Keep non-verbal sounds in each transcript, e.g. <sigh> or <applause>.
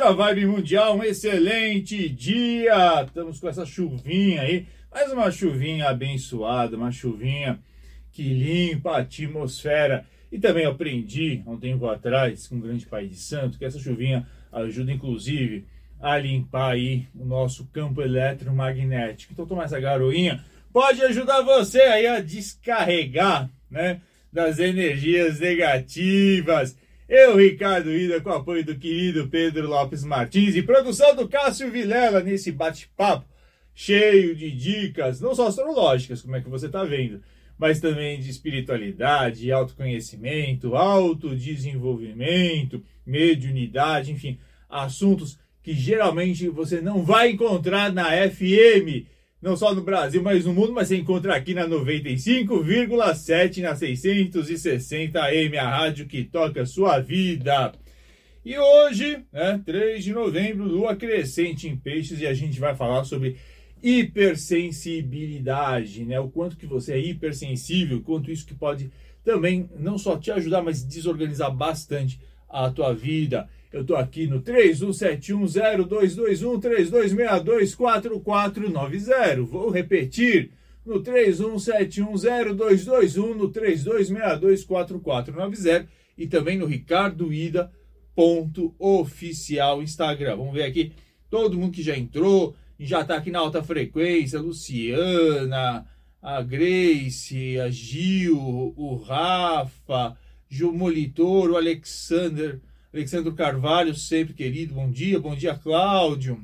na Vibe Mundial, um excelente dia. Estamos com essa chuvinha aí, mais uma chuvinha abençoada, uma chuvinha que limpa a atmosfera. E também aprendi há um tempo atrás com o grande pai de santo que essa chuvinha ajuda inclusive a limpar aí o nosso campo eletromagnético. Então tomar essa garoinha pode ajudar você aí a descarregar, né, das energias negativas eu, Ricardo Ida, com apoio do querido Pedro Lopes Martins e produção do Cássio Vilela nesse bate-papo cheio de dicas, não só astrológicas, como é que você está vendo, mas também de espiritualidade, autoconhecimento, autodesenvolvimento, mediunidade, enfim, assuntos que geralmente você não vai encontrar na FM não só no Brasil, mas no mundo, mas você encontra aqui na 95,7 na 660 AM, a rádio que toca a sua vida. E hoje, né, 3 de novembro, lua crescente em peixes e a gente vai falar sobre hipersensibilidade, né? O quanto que você é hipersensível, quanto isso que pode também não só te ajudar, mas desorganizar bastante a tua vida. Eu estou aqui no 3171022132624490. Vou repetir no 31710221 no 32624490 e também no Ricardo Ida ponto oficial Instagram. Vamos ver aqui todo mundo que já entrou, já está aqui na alta frequência, Luciana, a Grace, a Gil, o Rafa, Gil Molitor, o Alexander, Alexandre Carvalho, sempre querido, bom dia. Bom dia, Cláudio.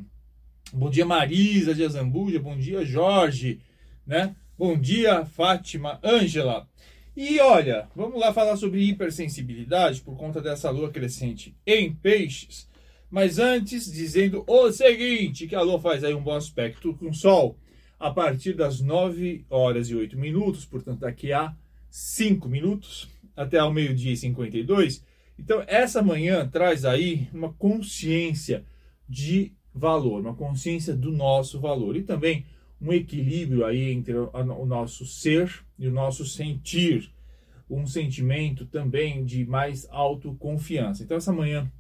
Bom dia, Marisa de Azambuja. Bom dia, Jorge. Né? Bom dia, Fátima, Ângela. E olha, vamos lá falar sobre hipersensibilidade por conta dessa lua crescente em peixes. Mas antes, dizendo o seguinte, que a lua faz aí um bom aspecto com o sol a partir das 9 horas e 8 minutos, portanto daqui a 5 minutos, até ao meio-dia e 52, então, essa manhã traz aí uma consciência de valor, uma consciência do nosso valor e também um equilíbrio aí entre o nosso ser e o nosso sentir, um sentimento também de mais autoconfiança. Então, essa manhã,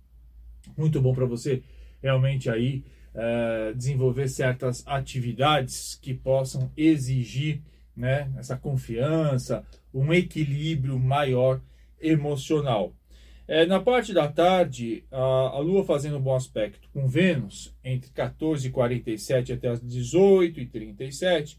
muito bom para você realmente aí é, desenvolver certas atividades que possam exigir né, essa confiança, um equilíbrio maior emocional. É, na parte da tarde, a, a, Lua fazendo um bom aspecto com Vênus, entre 14h47 até as 18h37.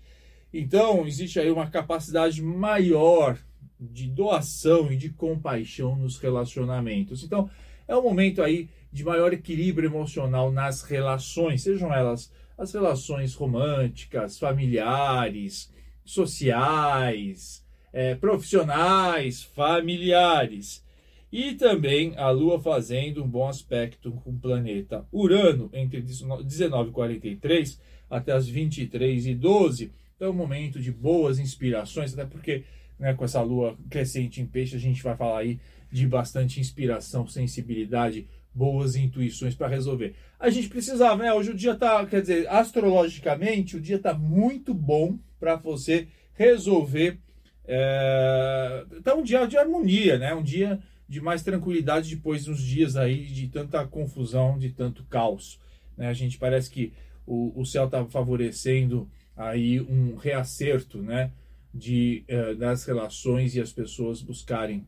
Então, existe aí uma capacidade maior de doação e de compaixão nos relacionamentos. Então, é um momento aí de maior equilíbrio emocional nas relações, sejam elas as relações românticas, familiares, sociais, é, profissionais, familiares. E também a Lua fazendo um bom aspecto com o planeta Urano entre 19h43 até as 23h12. Então é um momento de boas inspirações, até porque né, com essa Lua crescente em peixe a gente vai falar aí de bastante inspiração, sensibilidade, boas intuições para resolver. A gente precisava, né? Hoje o dia tá, quer dizer, astrologicamente, o dia tá muito bom para você resolver. É... Tá um dia de harmonia, né? Um dia de mais tranquilidade depois de uns dias aí de tanta confusão, de tanto caos. Né? A gente parece que o, o céu está favorecendo aí um reacerto né? de, uh, das relações e as pessoas buscarem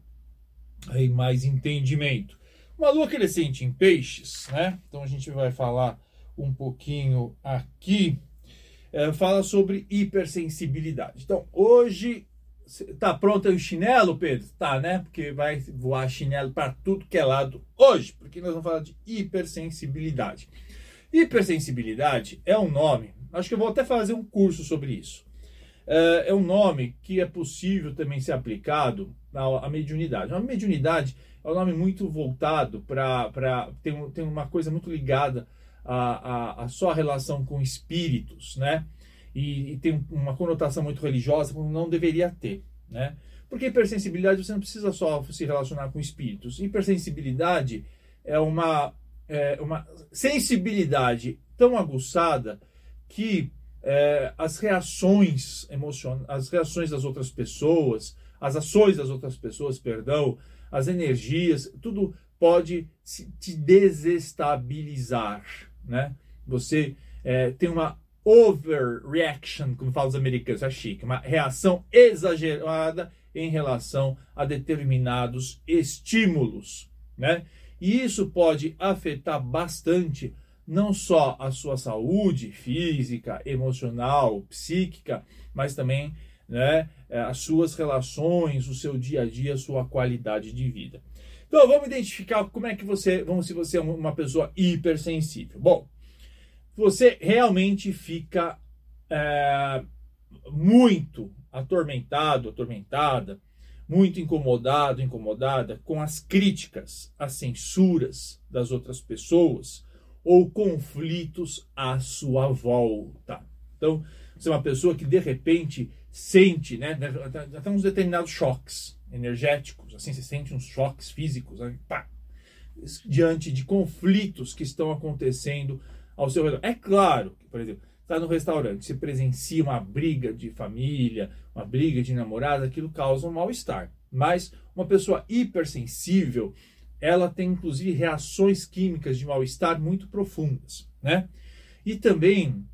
aí mais entendimento. Uma lua crescente em peixes, né? então a gente vai falar um pouquinho aqui, uh, fala sobre hipersensibilidade. Então, hoje Tá pronto aí o chinelo, Pedro? Tá, né? Porque vai voar chinelo para tudo que é lado hoje, porque nós vamos falar de hipersensibilidade. Hipersensibilidade é um nome, acho que eu vou até fazer um curso sobre isso. É, é um nome que é possível também ser aplicado à mediunidade. A mediunidade é um nome muito voltado para. Tem, tem uma coisa muito ligada à, à, à sua relação com espíritos, né? E, e tem uma conotação muito religiosa, como não deveria ter, né? Porque hipersensibilidade você não precisa só se relacionar com espíritos. Hipersensibilidade é uma, é uma sensibilidade tão aguçada que é, as reações emocionais, as reações das outras pessoas, as ações das outras pessoas, perdão, as energias, tudo pode te desestabilizar, né? Você é, tem uma overreaction, como falam os americanos, é chique, uma reação exagerada em relação a determinados estímulos, né? E isso pode afetar bastante não só a sua saúde física, emocional, psíquica, mas também né, as suas relações, o seu dia a dia, a sua qualidade de vida. Então vamos identificar como é que você, vamos se você é uma pessoa hipersensível. Bom, você realmente fica é, muito atormentado, atormentada, muito incomodado, incomodada com as críticas, as censuras das outras pessoas ou conflitos à sua volta. Então, você é uma pessoa que de repente sente, né, até uns determinados choques energéticos, assim, você sente uns choques físicos, né, pá, diante de conflitos que estão acontecendo ao seu redor. É claro que, por exemplo, está no restaurante, você presencia uma briga de família, uma briga de namorada, aquilo causa um mal-estar. Mas uma pessoa hipersensível, ela tem inclusive reações químicas de mal-estar muito profundas, né? E também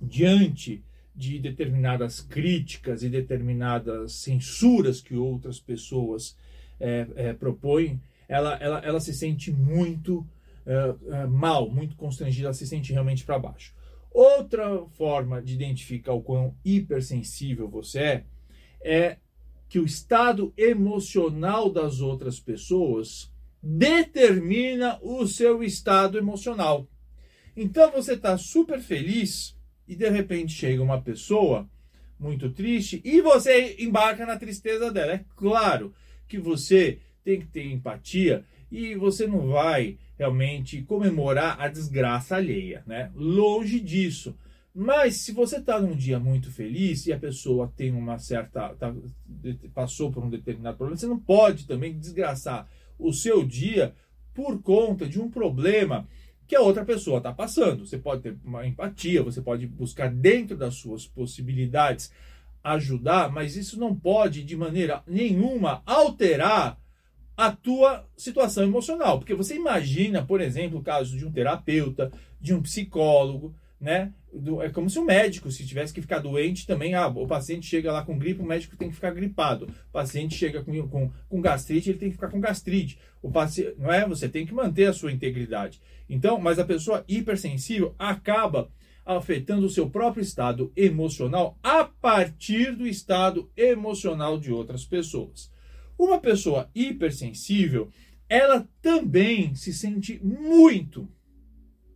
diante de determinadas críticas e determinadas censuras que outras pessoas é, é, propõem, ela, ela, ela se sente muito é, é mal, muito constrangida, ela se sente realmente para baixo. Outra forma de identificar o quão hipersensível você é é que o estado emocional das outras pessoas determina o seu estado emocional. Então você está super feliz e de repente chega uma pessoa muito triste e você embarca na tristeza dela. É claro que você tem que ter empatia e você não vai realmente comemorar a desgraça alheia, né? Longe disso. Mas se você está num dia muito feliz e a pessoa tem uma certa. Tá, passou por um determinado problema, você não pode também desgraçar o seu dia por conta de um problema que a outra pessoa está passando. Você pode ter uma empatia, você pode buscar dentro das suas possibilidades ajudar, mas isso não pode de maneira nenhuma alterar a tua situação emocional, porque você imagina, por exemplo, o caso de um terapeuta, de um psicólogo, né? é como se o médico, se tivesse que ficar doente também, ah, o paciente chega lá com gripe, o médico tem que ficar gripado. O paciente chega com, com, com gastrite, ele tem que ficar com gastrite. O paciente, não é? Você tem que manter a sua integridade. Então, mas a pessoa hipersensível acaba afetando o seu próprio estado emocional a partir do estado emocional de outras pessoas. Uma pessoa hipersensível, ela também se sente muito,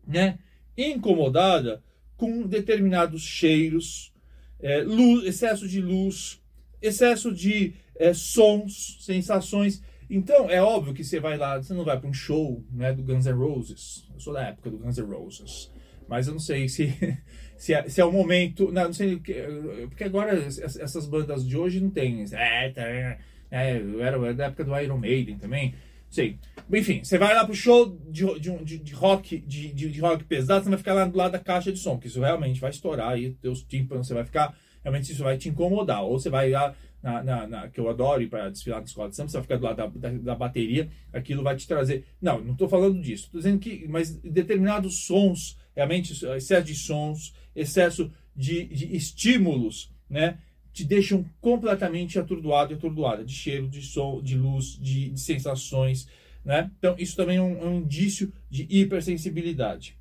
né, incomodada com determinados cheiros, é, luz, excesso de luz, excesso de é, sons, sensações. Então é óbvio que você vai lá, você não vai para um show né, do Guns N' Roses. Eu sou da época do Guns N' Roses, mas eu não sei se <laughs> se é, se é o momento, não, não sei porque agora essas bandas de hoje não tem. É, tá, é, eu era da época do Iron Maiden também. Sei. Enfim, você vai lá pro show de, de, de, de rock de, de, rock pesado, você vai ficar lá do lado da caixa de som, que isso realmente vai estourar aí, teus tímpanos, você vai ficar, realmente isso vai te incomodar. Ou você vai lá na, na, na que eu adoro ir para desfilar na escola de samba, você vai ficar do lado da, da, da, bateria, aquilo vai te trazer. Não, não estou falando disso. Estou dizendo que, mas determinados sons, realmente excesso de sons, excesso de, de estímulos, né? Te deixam completamente atordoado e atordoada, de cheiro, de som, de luz, de, de sensações, né? Então, isso também é um, é um indício de hipersensibilidade.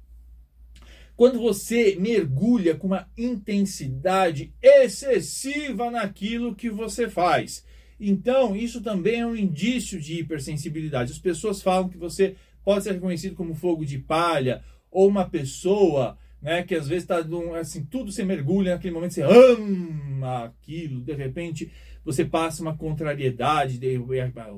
Quando você mergulha com uma intensidade excessiva naquilo que você faz. Então, isso também é um indício de hipersensibilidade. As pessoas falam que você pode ser reconhecido como fogo de palha ou uma pessoa né? Que às vezes tá assim, tudo você mergulha naquele momento, você ama aquilo, de repente você passa uma contrariedade,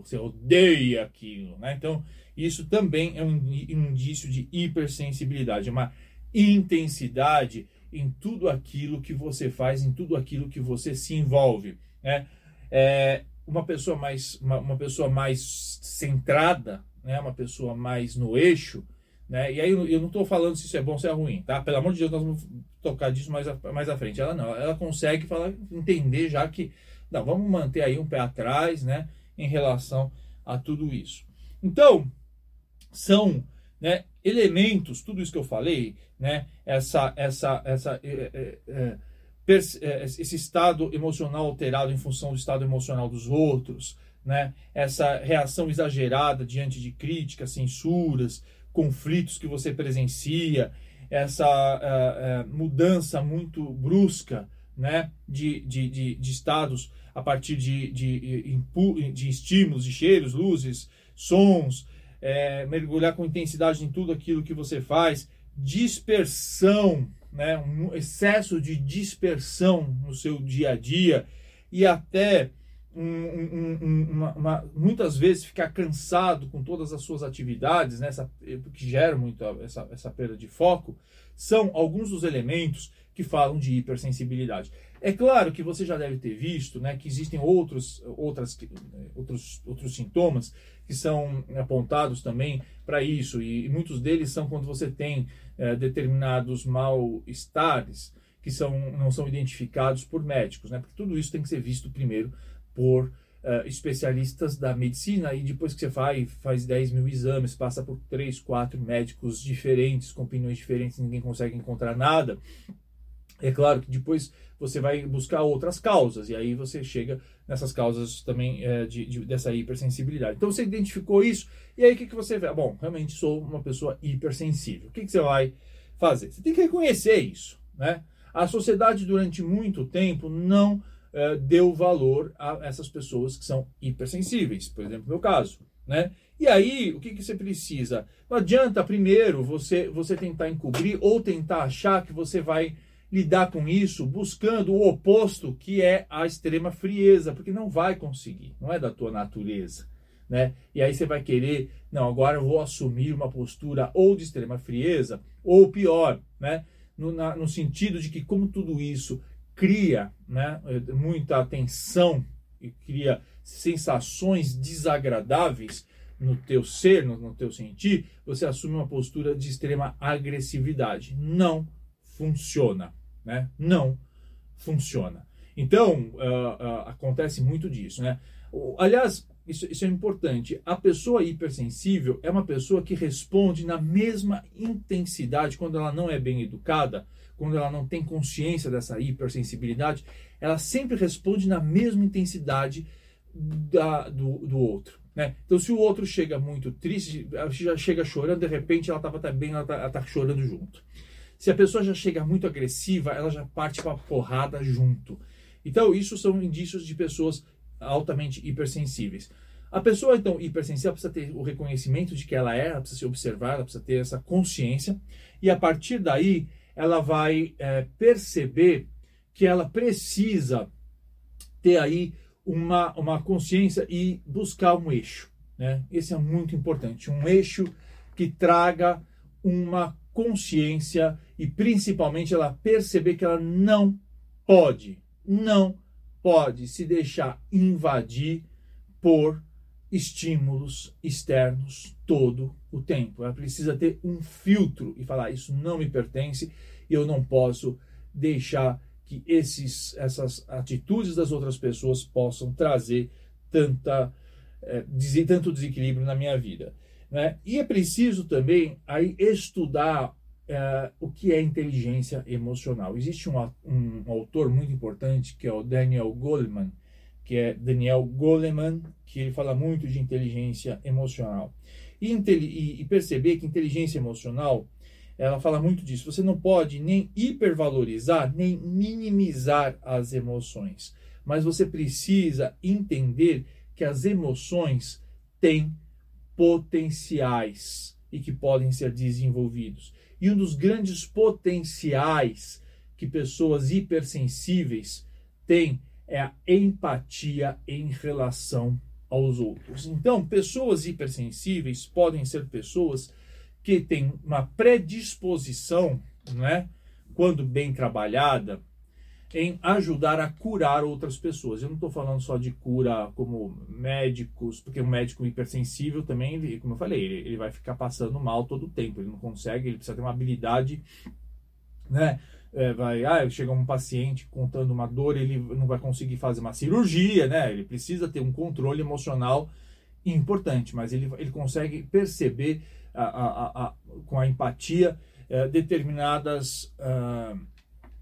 você odeia aquilo, né? Então, isso também é um indício de hipersensibilidade, é uma intensidade em tudo aquilo que você faz, em tudo aquilo que você se envolve, né? É uma pessoa mais uma, uma pessoa mais centrada, né? Uma pessoa mais no eixo, né? E aí eu não estou falando se isso é bom ou se é ruim, tá? Pelo amor de Deus, nós vamos tocar disso mais, a, mais à frente. Ela não, ela consegue falar, entender já que, não, vamos manter aí um pé atrás, né? Em relação a tudo isso. Então, são né, elementos, tudo isso que eu falei, né, essa, essa, essa, é, é, é, esse estado emocional alterado em função do estado emocional dos outros, né, essa reação exagerada diante de críticas, censuras, conflitos que você presencia, essa uh, uh, mudança muito brusca né, de, de, de, de estados a partir de, de, de estímulos, de cheiros, luzes, sons, é, mergulhar com intensidade em tudo aquilo que você faz, dispersão, né, um excesso de dispersão no seu dia a dia e até um, um, uma, uma, muitas vezes ficar cansado com todas as suas atividades, né, essa, que gera muito essa, essa perda de foco, são alguns dos elementos que falam de hipersensibilidade. É claro que você já deve ter visto né, que existem outros, outras, outros, outros sintomas que são apontados também para isso, e, muitos deles são quando você tem é, determinados mal-estares que são, não são identificados por médicos, né? porque tudo isso tem que ser visto primeiro por uh, especialistas da medicina e depois que você faz, faz 10 mil exames, passa por 3, 4 médicos diferentes, com opiniões diferentes, ninguém consegue encontrar nada. É claro que depois você vai buscar outras causas, e aí você chega nessas causas também é, de, de, dessa hipersensibilidade. Então você identificou isso, e aí o que, que você vê? Bom, realmente sou uma pessoa hipersensível. O que, que você vai fazer? Você tem que reconhecer isso. Né? A sociedade, durante muito tempo, não é, deu valor a essas pessoas que são hipersensíveis, por exemplo, no meu caso. Né? E aí, o que, que você precisa? Não adianta primeiro você, você tentar encobrir ou tentar achar que você vai lidar com isso buscando o oposto, que é a extrema frieza, porque não vai conseguir, não é da tua natureza. Né? E aí você vai querer, não, agora eu vou assumir uma postura ou de extrema frieza, ou pior, né? no, na, no sentido de que, como tudo isso cria né, muita tensão e cria sensações desagradáveis no teu ser, no, no teu sentir, você assume uma postura de extrema agressividade. Não funciona, né? Não funciona. Então, uh, uh, acontece muito disso, né? Aliás, isso, isso, é importante. A pessoa hipersensível é uma pessoa que responde na mesma intensidade quando ela não é bem educada, quando ela não tem consciência dessa hipersensibilidade, ela sempre responde na mesma intensidade da, do, do outro. Né? Então, se o outro chega muito triste, já chega chorando, de repente ela estava bem, ela está tá chorando junto. Se a pessoa já chega muito agressiva, ela já parte para a porrada junto. Então, isso são indícios de pessoas altamente hipersensíveis. A pessoa, então, hipersensível precisa ter o reconhecimento de que ela é, ela precisa se observar, ela precisa ter essa consciência, e a partir daí ela vai é, perceber que ela precisa ter aí uma, uma consciência e buscar um eixo. Né? Esse é muito importante, um eixo que traga uma consciência e principalmente ela perceber que ela não pode, não pode se deixar invadir por estímulos externos todo o tempo. Ela precisa ter um filtro e falar: isso não me pertence eu não posso deixar que esses, essas atitudes das outras pessoas possam trazer tanta, é, tanto desequilíbrio na minha vida. Né? E é preciso também aí estudar uh, o que é inteligência emocional. Existe um, um, autor muito importante que é o Daniel Goleman, que é Daniel Goleman, que ele fala muito de inteligência emocional. E, e, e perceber que inteligência emocional, ela fala muito disso. Você não pode nem hipervalorizar, nem minimizar as emoções. Mas você precisa entender que as emoções têm potenciais e que podem ser desenvolvidos. E um dos grandes potenciais que pessoas hipersensíveis têm é a empatia em relação aos outros. Então, pessoas hipersensíveis podem ser pessoas que têm uma predisposição, né, quando bem trabalhada, em ajudar a curar outras pessoas. Eu não estou falando só de cura como médicos, porque um médico hipersensível também, como eu falei, ele, ele, vai ficar passando mal todo o tempo. Ele não consegue, ele precisa ter uma habilidade, né? É, vai, ah, chega um paciente contando uma dor, ele não vai conseguir fazer uma cirurgia, né? Ele precisa ter um controle emocional importante, mas ele, ele consegue perceber a, a, a, com a empatia é, determinadas uh,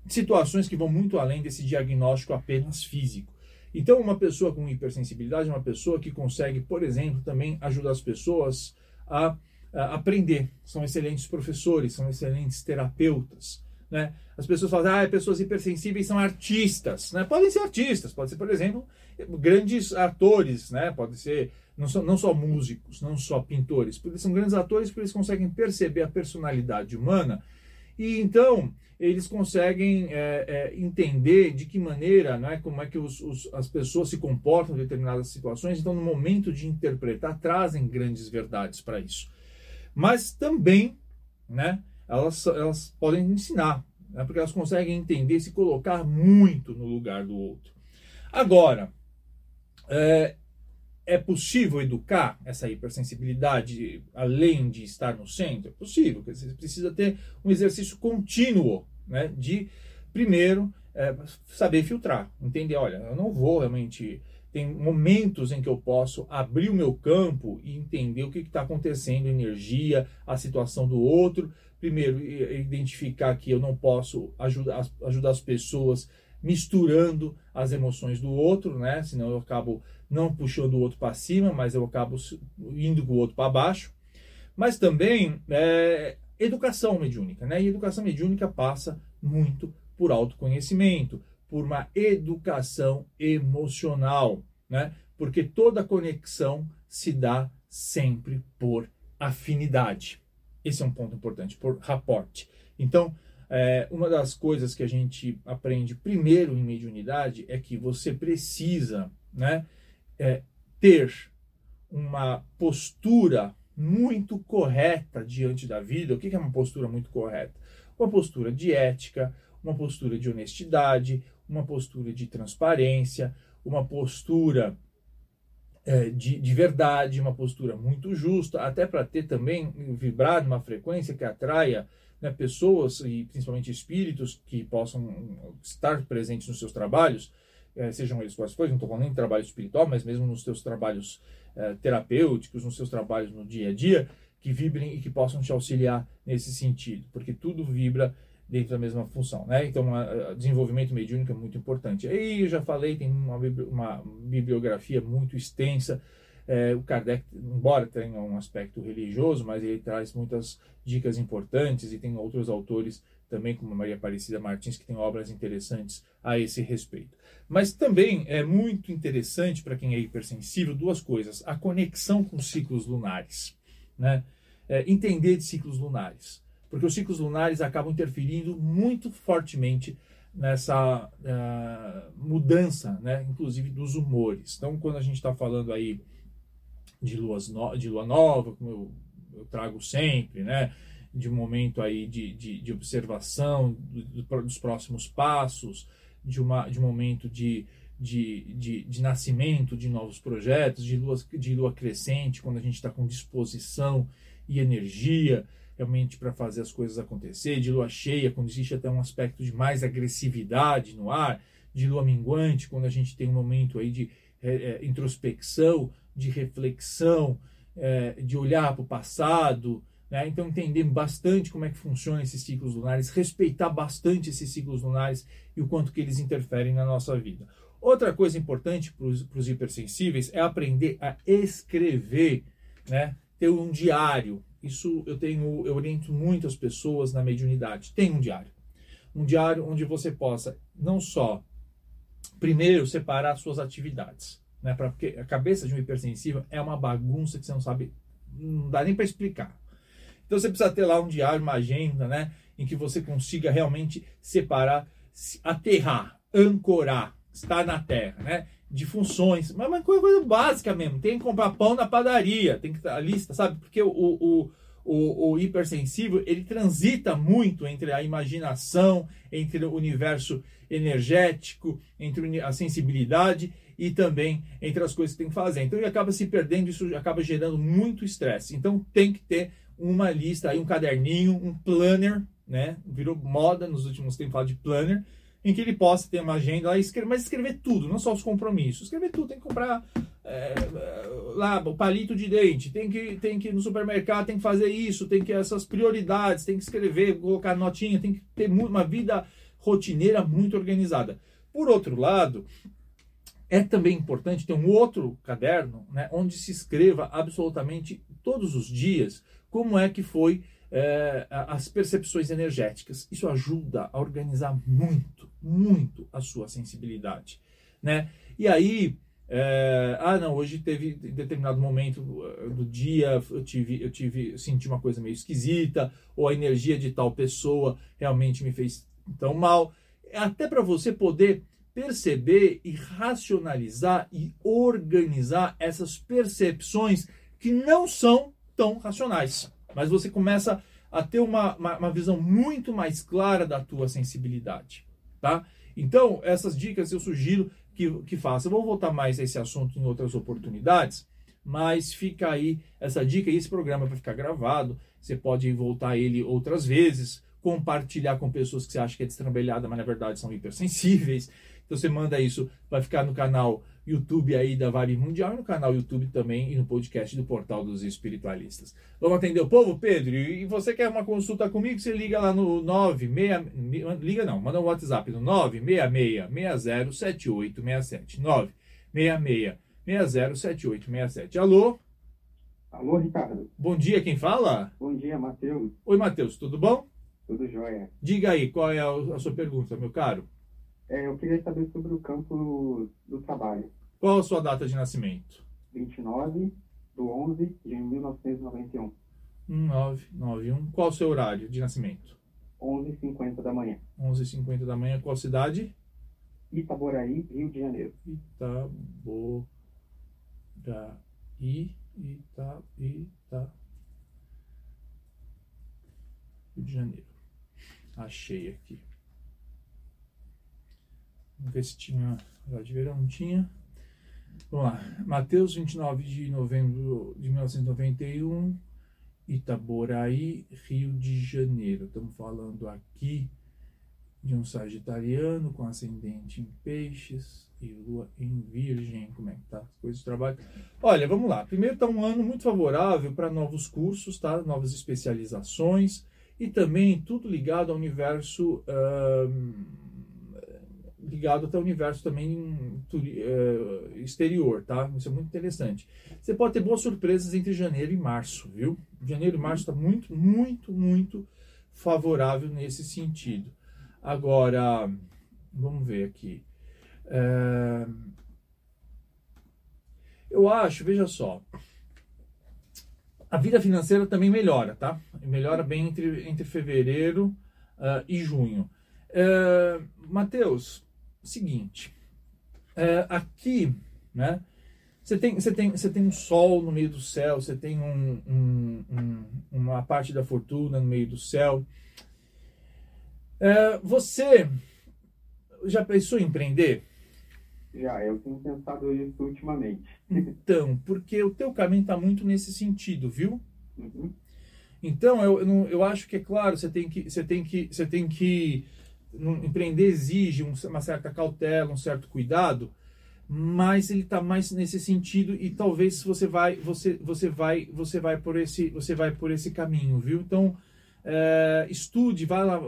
situações que vão muito além desse diagnóstico apenas físico. Então, uma pessoa com hipersensibilidade é uma pessoa que consegue, por exemplo, também ajudar as pessoas a, a aprender. São excelentes professores, são excelentes terapeutas. Né? As pessoas falam, ah, pessoas hipersensíveis são artistas. Né? Podem ser artistas, pode ser, por exemplo, grandes atores, né? pode ser não só, não só músicos, não só pintores, porque são grandes atores porque eles conseguem perceber a personalidade humana e então eles conseguem é, é, entender de que maneira, né, como é que os, os, as pessoas se comportam em determinadas situações. Então, no momento de interpretar, trazem grandes verdades para isso. Mas também, né, elas, elas podem ensinar, né, porque elas conseguem entender, se colocar muito no lugar do outro. Agora, é, é possível educar essa hipersensibilidade além de estar no centro? É possível, você precisa ter um exercício contínuo, né? De, primeiro, é, saber filtrar, entender, olha, eu não vou realmente... Tem momentos em que eu posso abrir o meu campo e entender o que está acontecendo, energia, a situação do outro. Primeiro, identificar que eu não posso ajudar, ajudar as pessoas misturando as emoções do outro, né? Senão eu acabo não puxando o outro para cima, mas eu acabo indo com o outro para baixo. Mas também é, educação mediúnica, né? E educação mediúnica passa muito por autoconhecimento, por uma educação emocional, né? Porque toda conexão se dá sempre por afinidade. Esse é um ponto importante, por rapport. Então, é, uma das coisas que a gente aprende primeiro em mediunidade é que você precisa né, é, ter uma postura muito correta diante da vida. O que é uma postura muito correta? Uma postura de ética, uma postura de honestidade, uma postura de transparência, uma postura é, de, de verdade, uma postura muito justa, até para ter também vibrar numa frequência que atraia né, pessoas e principalmente espíritos que possam estar presentes nos seus trabalhos, eh, sejam eles quais forem, não estou falando nem de trabalho espiritual, mas mesmo nos seus trabalhos eh, terapêuticos, nos seus trabalhos no dia a dia, que vibrem e que possam te auxiliar nesse sentido, porque tudo vibra dentro da mesma função, né? Então, o desenvolvimento mediúnico é muito importante. Aí eu já falei, tem uma, uma bibliografia muito extensa é, o Kardec, embora tenha um aspecto religioso, mas ele traz muitas dicas importantes e tem outros autores também, como Maria Aparecida Martins, que tem obras interessantes a esse respeito. Mas também é muito interessante para quem é hipersensível duas coisas: a conexão com ciclos lunares, né? É, entender de ciclos lunares, porque os ciclos lunares acabam interferindo muito fortemente nessa uh, mudança, né? inclusive dos humores. Então, quando a gente está falando aí de, luas no, de lua nova, como eu, eu, trago sempre, né? de um momento aí de, de, de observação do, dos próximos passos, de, uma, de um momento de, de, de, de nascimento de novos projetos, de lua, de lua crescente, quando a gente está com disposição e energia realmente para fazer as coisas acontecer, de lua cheia, quando existe até um aspecto de mais agressividade no ar, de lua minguante, quando a gente tem um momento aí de é, é, introspecção, de reflexão, é, de olhar para o passado. Né? Então, entender bastante como é que funcionam esses ciclos lunares, respeitar bastante esses ciclos lunares e o quanto que eles interferem na nossa vida. Outra coisa importante para os hipersensíveis é aprender a escrever, né? ter um diário. Isso eu tenho, eu oriento muito as pessoas na mediunidade. Tem um diário. Um diário onde você possa não só primeiro separar suas atividades, né? Pra, porque a cabeça de um hipersensível é uma bagunça que você não sabe, não dá nem para explicar. Então você precisa ter lá um diário, uma agenda, né? Em que você consiga realmente separar, aterrar, ancorar, estar na terra, né? De funções, mas uma coisa básica mesmo. Tem que comprar pão na padaria, tem que a lista, sabe? Porque o, o, o, o hipersensível ele transita muito entre a imaginação, entre o universo energético, entre a sensibilidade e também entre as coisas que tem que fazer. Então ele acaba se perdendo, isso acaba gerando muito estresse. Então tem que ter uma lista aí, um caderninho, um planner, né? Virou moda nos últimos tempos falar de planner, em que ele possa ter uma agenda lá escrever, mas escrever tudo, não só os compromissos, escrever tudo, tem que comprar é, lá, o palito de dente, tem que, tem que ir no supermercado, tem que fazer isso, tem que essas prioridades, tem que escrever, colocar notinha, tem que ter uma vida rotineira muito organizada. Por outro lado, é também importante ter um outro caderno, né, onde se escreva absolutamente todos os dias como é que foi é, as percepções energéticas. Isso ajuda a organizar muito, muito a sua sensibilidade, né? E aí, é, ah, não, hoje teve em determinado momento eh, do dia eu tive, eu tive, senti uma coisa meio esquisita, ou a energia de tal pessoa realmente me fez tão mal. Até para você poder perceber e racionalizar e organizar essas percepções que não são tão racionais. Mas você começa a ter uma, uma, uma visão muito mais clara da tua sensibilidade, tá? Então, essas dicas eu sugiro que, que faça. Eu vou voltar mais a esse assunto em outras oportunidades, mas fica aí essa dica e esse programa vai ficar gravado. Você pode voltar ele outras vezes, compartilhar com pessoas que você acha que é destrambelhada, mas na verdade são hipersensíveis. Então você manda isso, vai ficar no canal YouTube aí da Vale Mundial e no canal YouTube também e no podcast do Portal dos Espiritualistas. Vamos atender o povo, Pedro? E você quer uma consulta comigo? Você liga lá no 96... Liga não, manda um WhatsApp no 966-607867. 966-607867. Alô? Alô, Ricardo. Bom dia, quem fala? Bom dia, Matheus. Oi, Matheus, tudo bom? Tudo jóia. Diga aí, qual é a sua pergunta, meu caro? É, eu queria saber sobre o campo do trabalho. Qual a sua data de nascimento? 29 de 11 de 1991. 1991. Qual o seu horário de nascimento? 11h50 da manhã. 11h50 da manhã. Qual cidade? Itaboraí, Rio de Janeiro. Itaboraí, Ita, Ita, Rio de Janeiro. Achei aqui. Vamos ver se tinha. Já de verão não tinha. Vamos lá. Mateus 29 de novembro de 1991. Itaboraí, Rio de Janeiro. Estamos falando aqui de um sagitariano com ascendente em peixes e lua em virgem. Como é que tá as coisas de trabalho? Olha, vamos lá. Primeiro está um ano muito favorável para novos cursos, tá? Novas especializações e também tudo ligado ao universo ligado até o universo também uh, exterior, tá? Isso é muito interessante. Você pode ter boas surpresas entre janeiro e março, viu? Janeiro e março está muito, muito, muito favorável nesse sentido. Agora, vamos ver aqui. Uh, eu acho, veja só, a vida financeira também melhora, tá? Melhora bem entre, entre fevereiro uh, e junho. Uh, Seguinte, é, aqui, né? Você tem, você, tem, você tem um sol no meio do céu, você tem um, um, um, uma parte da fortuna no meio do céu. É, você já pensou em empreender? Já, eu tenho pensado isso ultimamente. <laughs> Então, porque o teu caminho está muito nesse sentido, viu? Uhum. Então, eu, eu, eu acho que é claro, você tem que, você tem que, você tem que empreender exige uma certa cautela, um certo cuidado, mas ele está mais nesse sentido e talvez você vai você você vai você vai por esse você vai por esse caminho, viu? Então é, estude, vá lá,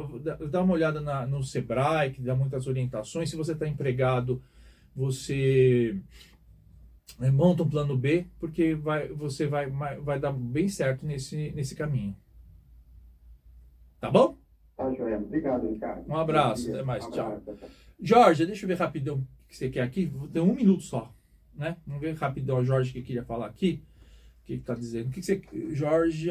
dá uma olhada na, no Sebrae, que dá muitas orientações. Se você está empregado, você é, monta um plano B, porque vai, você vai, vai dar bem certo nesse, nesse caminho. Tá bom? Joel. Obrigado, Ricardo. Um abraço, até mais. Um tchau. Jorge, deixa eu ver rapidão o que você quer aqui. Tem um minuto só. Né? Vamos ver rapidão a Jorge que queria falar aqui. O que está dizendo? O que, que você. Jorge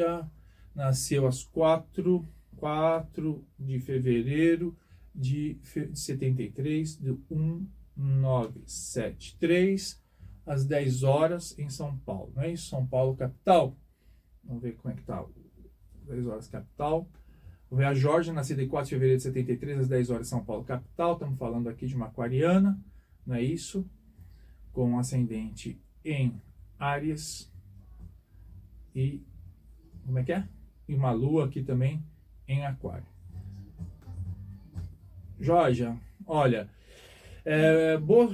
nasceu às 4, 4 de fevereiro de 73, do 1973, às 10 horas em São Paulo. Não é isso? São Paulo, capital. Vamos ver como é que tá. 10 horas, capital. Vamos ver a Jorge, nascida em 4 de fevereiro de 73, às 10 horas, São Paulo, capital. Estamos falando aqui de uma aquariana, não é isso? Com ascendente em Áries. E. Como é que é? E uma lua aqui também em Aquário. Jorge, olha. É, boa,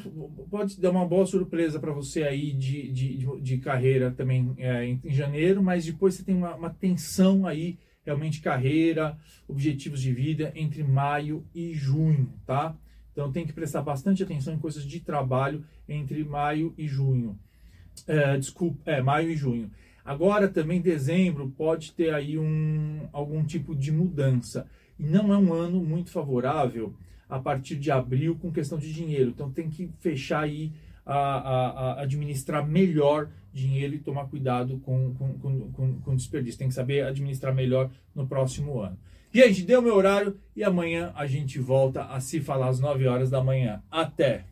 pode dar uma boa surpresa para você aí de, de, de, carreira também é, em, em, janeiro, mas depois você tem uma, uma tensão aí, realmente carreira, objetivos de vida entre maio e junho, tá? Então tem que prestar bastante atenção em coisas de trabalho entre maio e junho. É, desculpa, é, maio e junho. Agora também dezembro pode ter aí um, algum tipo de mudança. E não é um ano muito favorável a partir de abril com questão de dinheiro. Então tem que fechar aí, a, a administrar melhor dinheiro e tomar cuidado com, com, com, com desperdício. Tem que saber administrar melhor no próximo ano. Gente, deu meu horário e amanhã a gente volta a se falar às 9 horas da manhã. Até!